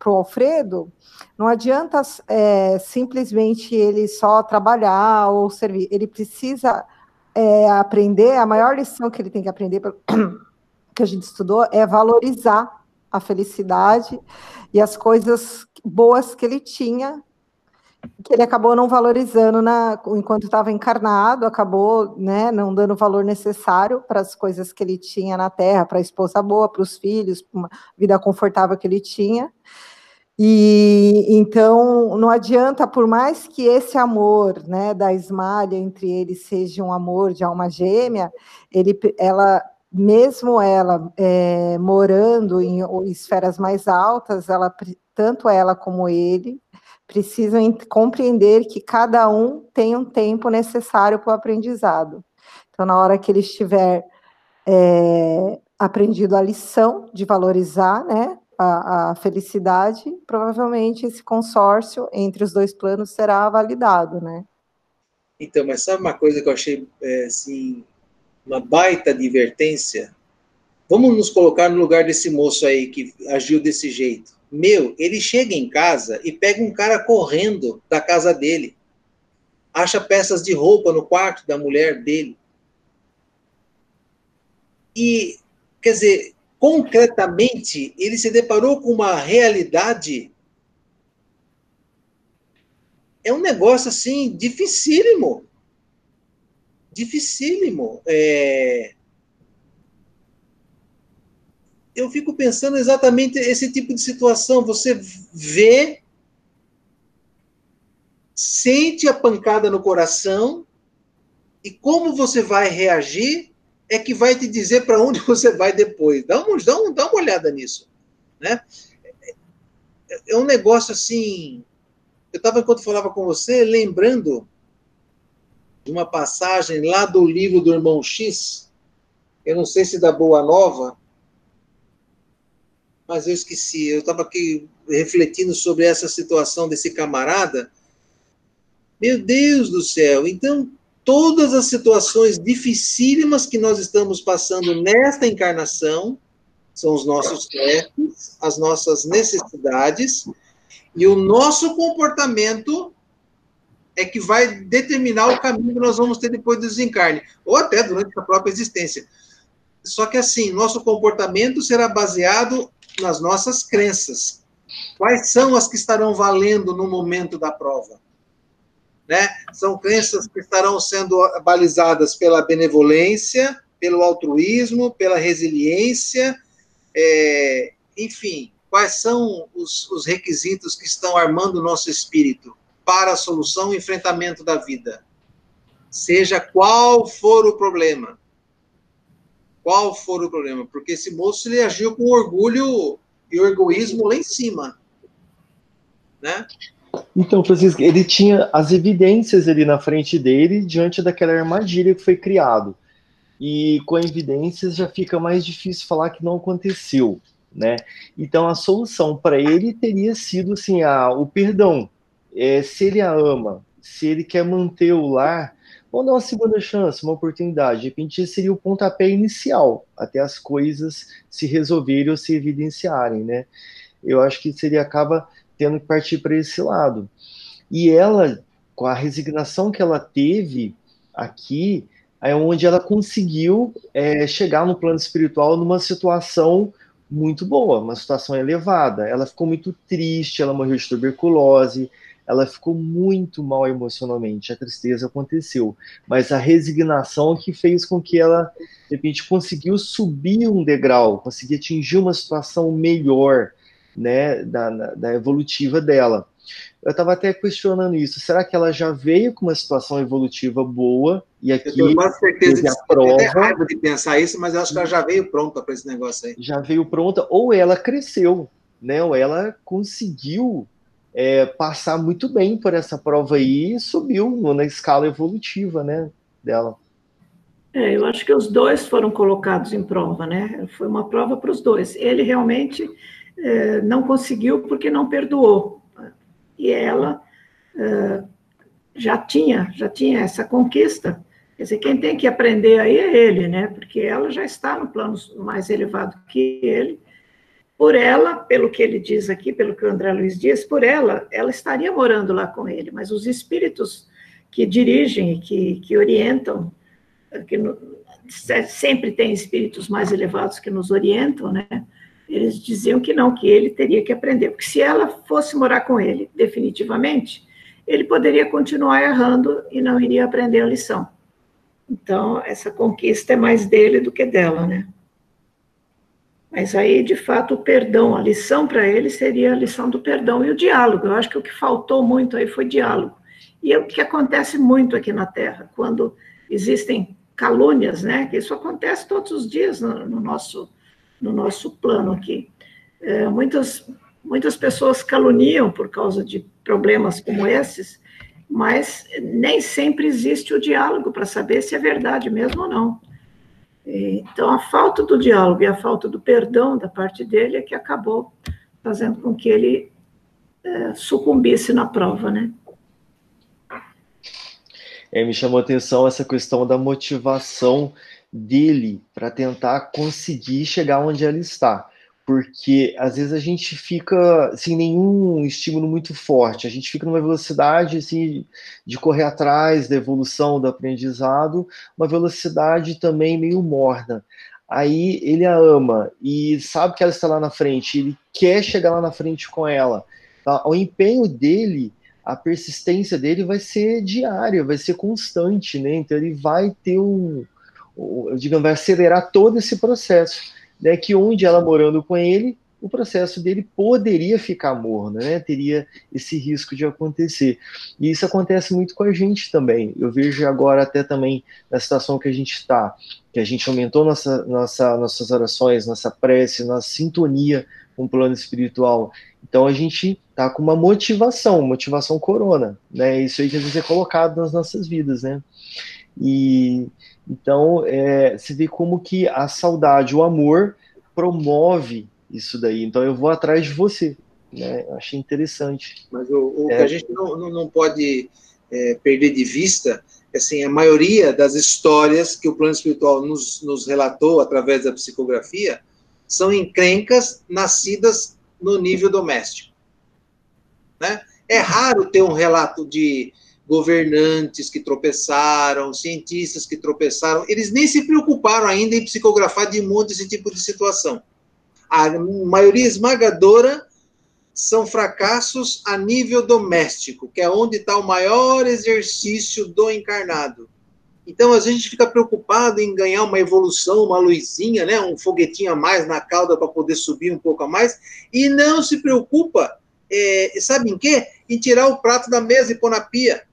o Alfredo, não adianta é, simplesmente ele só trabalhar ou servir. Ele precisa é, aprender, a maior lição que ele tem que aprender, que a gente estudou, é valorizar a felicidade e as coisas boas que ele tinha, que ele acabou não valorizando na, enquanto estava encarnado, acabou né, não dando o valor necessário para as coisas que ele tinha na Terra, para a esposa boa, para os filhos, para uma vida confortável que ele tinha. E então não adianta, por mais que esse amor, né, da Esmalha entre eles seja um amor de alma gêmea, ele, ela mesmo ela é, morando em esferas mais altas, ela, tanto ela como ele precisam compreender que cada um tem um tempo necessário para o aprendizado. Então, na hora que ele estiver é, aprendido a lição de valorizar né, a, a, felicidade, provavelmente esse consórcio entre os dois planos será validado, né? Então, mas sabe uma coisa que eu achei é, assim uma baita advertência. Vamos nos colocar no lugar desse moço aí que agiu desse jeito. Meu, ele chega em casa e pega um cara correndo da casa dele. Acha peças de roupa no quarto da mulher dele. E, quer dizer, concretamente, ele se deparou com uma realidade. É um negócio assim, dificílimo dificílimo. É... Eu fico pensando exatamente esse tipo de situação. Você vê, sente a pancada no coração, e como você vai reagir é que vai te dizer para onde você vai depois. Dá uma, dá, uma, dá uma olhada nisso. Né? É um negócio assim. Eu estava, enquanto falava com você, lembrando de uma passagem lá do livro do irmão X, eu não sei se da Boa Nova, mas eu esqueci. Eu estava aqui refletindo sobre essa situação desse camarada. Meu Deus do céu! Então, todas as situações dificílimas que nós estamos passando nesta encarnação são os nossos testes, as nossas necessidades e o nosso comportamento é que vai determinar o caminho que nós vamos ter depois do desencarne, ou até durante a própria existência. Só que assim, nosso comportamento será baseado nas nossas crenças. Quais são as que estarão valendo no momento da prova? Né? São crenças que estarão sendo balizadas pela benevolência, pelo altruísmo, pela resiliência, é, enfim, quais são os, os requisitos que estão armando o nosso espírito? para a solução e enfrentamento da vida. Seja qual for o problema. Qual for o problema. Porque esse moço ele agiu com orgulho e egoísmo lá em cima. Né? Então, Francisco, ele tinha as evidências ali na frente dele diante daquela armadilha que foi criado. E com evidências já fica mais difícil falar que não aconteceu, né? Então a solução para ele teria sido assim, a, o perdão, é, se ele a ama, se ele quer manter o lar, vamos dar uma segunda chance, uma oportunidade. De repente, seria o pontapé inicial, até as coisas se resolverem ou se evidenciarem, né? Eu acho que seria acaba tendo que partir para esse lado. E ela, com a resignação que ela teve aqui, é onde ela conseguiu é, chegar no plano espiritual numa situação muito boa, uma situação elevada. Ela ficou muito triste, ela morreu de tuberculose, ela ficou muito mal emocionalmente, a tristeza aconteceu, mas a resignação que fez com que ela, de repente, conseguiu subir um degrau, conseguir atingir uma situação melhor, né, da, da evolutiva dela. Eu estava até questionando isso. Será que ela já veio com uma situação evolutiva boa e aqui eu tenho quase certeza que a prova raiva de pensar isso, mas eu acho que ela já veio pronta para esse negócio aí. Já veio pronta ou ela cresceu, né? Ou ela conseguiu é, passar muito bem por essa prova aí e subiu na escala evolutiva né, dela. É, eu acho que os dois foram colocados em prova, né? Foi uma prova para os dois. Ele realmente é, não conseguiu porque não perdoou. e ela uh, já tinha, já tinha essa conquista. Quer dizer, quem tem que aprender aí é ele, né? Porque ela já está no plano mais elevado que ele. Por ela, pelo que ele diz aqui, pelo que o André Luiz diz, por ela, ela estaria morando lá com ele, mas os espíritos que dirigem, que, que orientam, que no, sempre tem espíritos mais elevados que nos orientam, né? Eles diziam que não, que ele teria que aprender, porque se ela fosse morar com ele definitivamente, ele poderia continuar errando e não iria aprender a lição. Então, essa conquista é mais dele do que dela, né? Mas aí, de fato, o perdão, a lição para ele seria a lição do perdão e o diálogo. Eu acho que o que faltou muito aí foi diálogo. E é o que acontece muito aqui na Terra, quando existem calúnias, né? Que isso acontece todos os dias no, no nosso, no nosso plano aqui. É, muitas, muitas pessoas caluniam por causa de problemas como esses, mas nem sempre existe o diálogo para saber se é verdade mesmo ou não. Então, a falta do diálogo e a falta do perdão da parte dele é que acabou fazendo com que ele é, sucumbisse na prova, né? É, me chamou a atenção essa questão da motivação dele para tentar conseguir chegar onde ela está. Porque às vezes a gente fica sem nenhum estímulo muito forte, a gente fica numa velocidade assim, de correr atrás da evolução do aprendizado, uma velocidade também meio morna. Aí ele a ama e sabe que ela está lá na frente, ele quer chegar lá na frente com ela. Tá? O empenho dele a persistência dele vai ser diária, vai ser constante, né? Então ele vai ter um digamos, vai acelerar todo esse processo, né? Que onde ela morando com ele, o processo dele poderia ficar morno, né? Teria esse risco de acontecer. E isso acontece muito com a gente também. Eu vejo agora até também na situação que a gente está, que a gente aumentou nossa, nossa, nossas orações, nossa prece, nossa sintonia com o plano espiritual. Então a gente tá com uma motivação, motivação corona, né? Isso aí às vezes é colocado nas nossas vidas, né? E então é, se vê como que a saudade, o amor promove isso daí. Então eu vou atrás de você, né? Eu achei interessante. Mas o, o é. que a gente não, não pode é, perder de vista assim, a maioria das histórias que o plano espiritual nos, nos relatou através da psicografia são encrencas nascidas no nível doméstico. Né? É raro ter um relato de governantes que tropeçaram, cientistas que tropeçaram, eles nem se preocuparam ainda em psicografar de monte esse tipo de situação. A maioria esmagadora são fracassos a nível doméstico, que é onde está o maior exercício do encarnado. Então, a gente fica preocupado em ganhar uma evolução, uma luzinha, né, um foguetinho a mais na cauda para poder subir um pouco a mais, e não se preocupa é, sabe em quê? Em tirar o prato da mesa e pôr na pia.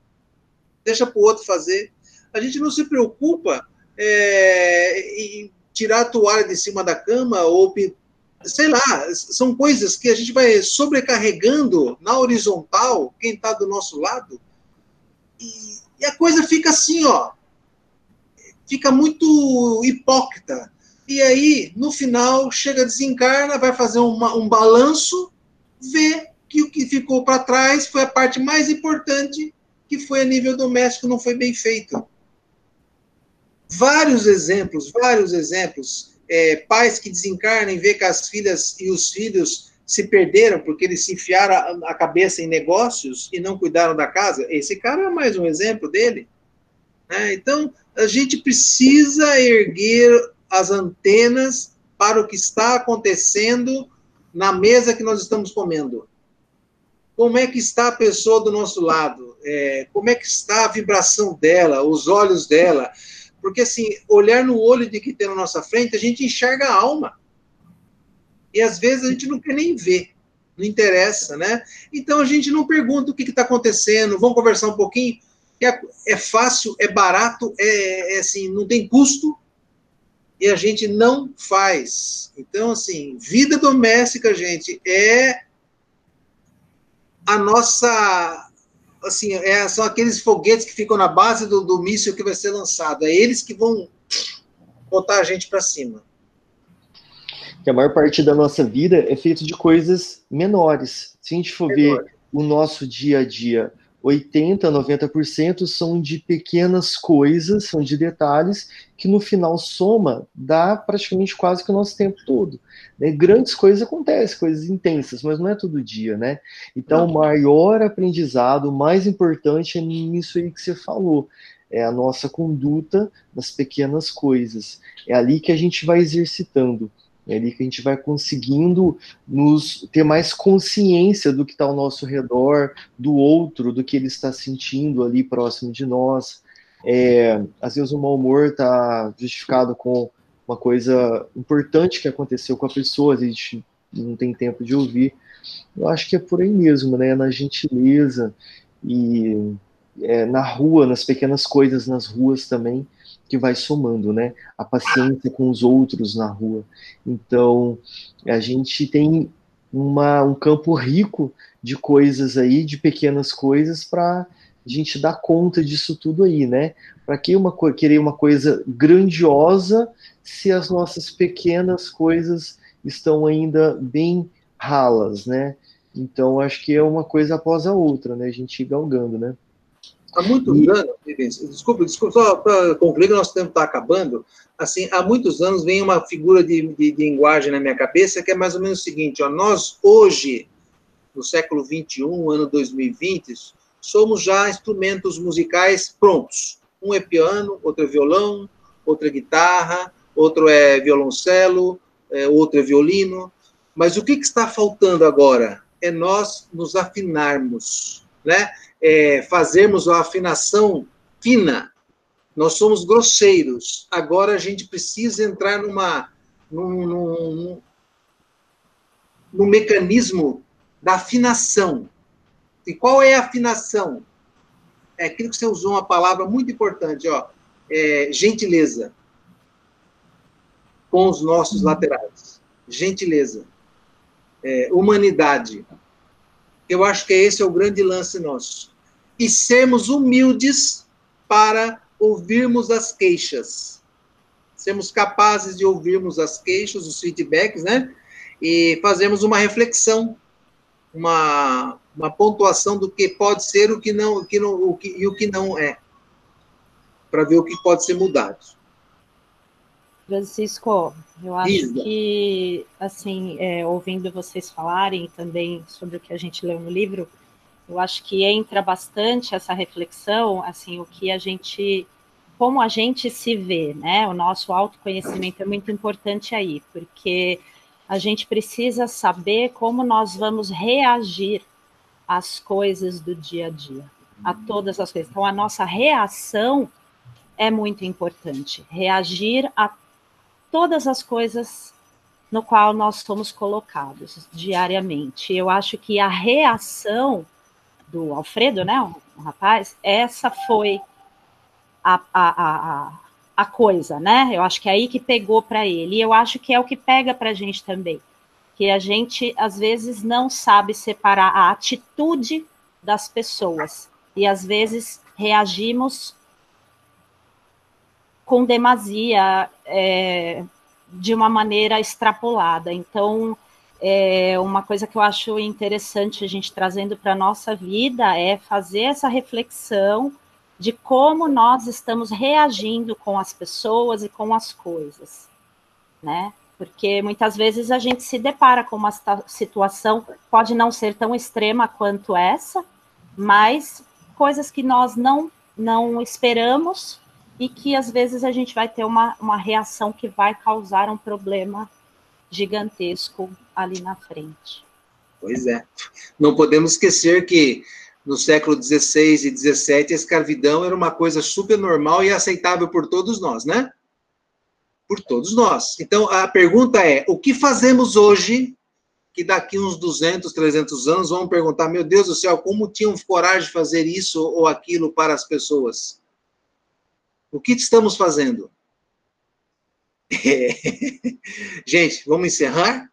Deixa para o outro fazer. A gente não se preocupa é, em tirar a toalha de cima da cama ou sei lá, são coisas que a gente vai sobrecarregando na horizontal quem está do nosso lado e, e, a coisa fica assim, ó, fica muito hipócrita. E aí, no final, chega, desencarna, vai fazer uma, um balanço, vê que o que ficou para trás foi a parte mais importante, que foi a nível doméstico, não foi bem feito. Vários exemplos, vários exemplos. É, pais que desencarnam e vê que as filhas e os filhos se perderam porque eles se enfiaram a, a cabeça em negócios e não cuidaram da casa. Esse cara é mais um exemplo dele. Né? Então, a gente precisa erguer as antenas para o que está acontecendo na mesa que nós estamos comendo como é que está a pessoa do nosso lado, é, como é que está a vibração dela, os olhos dela, porque assim, olhar no olho de que tem na nossa frente, a gente enxerga a alma, e às vezes a gente não quer nem ver, não interessa, né? Então a gente não pergunta o que está acontecendo, vamos conversar um pouquinho, é, é fácil, é barato, é, é assim, não tem custo, e a gente não faz. Então, assim, vida doméstica, gente, é a nossa. Assim, é, são aqueles foguetes que ficam na base do, do míssil que vai ser lançado. É eles que vão botar a gente para cima. Que a maior parte da nossa vida é feita de coisas menores. Se a gente for Menor. ver o nosso dia a dia 80, 90% são de pequenas coisas, são de detalhes, que no final soma, dá praticamente quase que o nosso tempo todo. Né? Grandes coisas acontecem, coisas intensas, mas não é todo dia, né? Então, o maior aprendizado, o mais importante é nisso aí que você falou, é a nossa conduta nas pequenas coisas. É ali que a gente vai exercitando. É ali que a gente vai conseguindo nos ter mais consciência do que está ao nosso redor, do outro, do que ele está sentindo ali próximo de nós. É, às vezes o mau humor está justificado com uma coisa importante que aconteceu com a pessoa, a gente não tem tempo de ouvir. Eu acho que é por aí mesmo, né? Na gentileza e é, na rua, nas pequenas coisas nas ruas também, que vai somando, né? A paciência com os outros na rua. Então, a gente tem uma, um campo rico de coisas aí, de pequenas coisas, para a gente dar conta disso tudo aí, né? Para que uma, querer uma coisa grandiosa se as nossas pequenas coisas estão ainda bem ralas, né? Então, acho que é uma coisa após a outra, né? A gente ir galgando, né? Há muitos e... anos, desculpa, desculpa, só para concluir que nosso tempo está acabando, assim, há muitos anos vem uma figura de, de, de, linguagem na minha cabeça que é mais ou menos o seguinte, ó, nós hoje, no século 21, ano 2020, somos já instrumentos musicais prontos. Um é piano, outro é violão, outro é guitarra, outro é violoncelo, é, outro é violino. Mas o que, que está faltando agora? É nós nos afinarmos, né? é, fazermos a afinação fina. Nós somos grosseiros. Agora a gente precisa entrar numa, num, num, num mecanismo da afinação. E qual é a afinação? É aquilo que você usou uma palavra muito importante, ó, é gentileza com os nossos laterais. Gentileza. É, humanidade. Eu acho que esse é o grande lance nosso. E sermos humildes para ouvirmos as queixas. Sermos capazes de ouvirmos as queixas, os feedbacks, né? E fazermos uma reflexão, uma, uma pontuação do que pode ser o que não, o que não o que, e o que não é. Para ver o que pode ser mudado. Francisco, eu acho Isa. que, assim, é, ouvindo vocês falarem também sobre o que a gente leu no livro, eu acho que entra bastante essa reflexão, assim, o que a gente, como a gente se vê, né? O nosso autoconhecimento é muito importante aí, porque a gente precisa saber como nós vamos reagir às coisas do dia a dia, a todas as coisas. Então, a nossa reação é muito importante, reagir a todas as coisas no qual nós somos colocados diariamente. Eu acho que a reação do Alfredo, né, o rapaz, essa foi a, a, a, a coisa, né? Eu acho que é aí que pegou para ele. E eu acho que é o que pega para a gente também. Que a gente, às vezes, não sabe separar a atitude das pessoas. E, às vezes, reagimos com demasia, é, de uma maneira extrapolada. Então, é, uma coisa que eu acho interessante a gente trazendo para a nossa vida é fazer essa reflexão de como nós estamos reagindo com as pessoas e com as coisas, né? Porque muitas vezes a gente se depara com uma situação, pode não ser tão extrema quanto essa, mas coisas que nós não, não esperamos e que às vezes a gente vai ter uma, uma reação que vai causar um problema gigantesco ali na frente. Pois é. Não podemos esquecer que no século XVI e XVII a escravidão era uma coisa super normal e aceitável por todos nós, né? Por todos nós. Então a pergunta é: o que fazemos hoje que daqui uns 200, 300 anos vão perguntar, meu Deus do céu, como tinham coragem de fazer isso ou aquilo para as pessoas? O que estamos fazendo? É. Gente, vamos encerrar?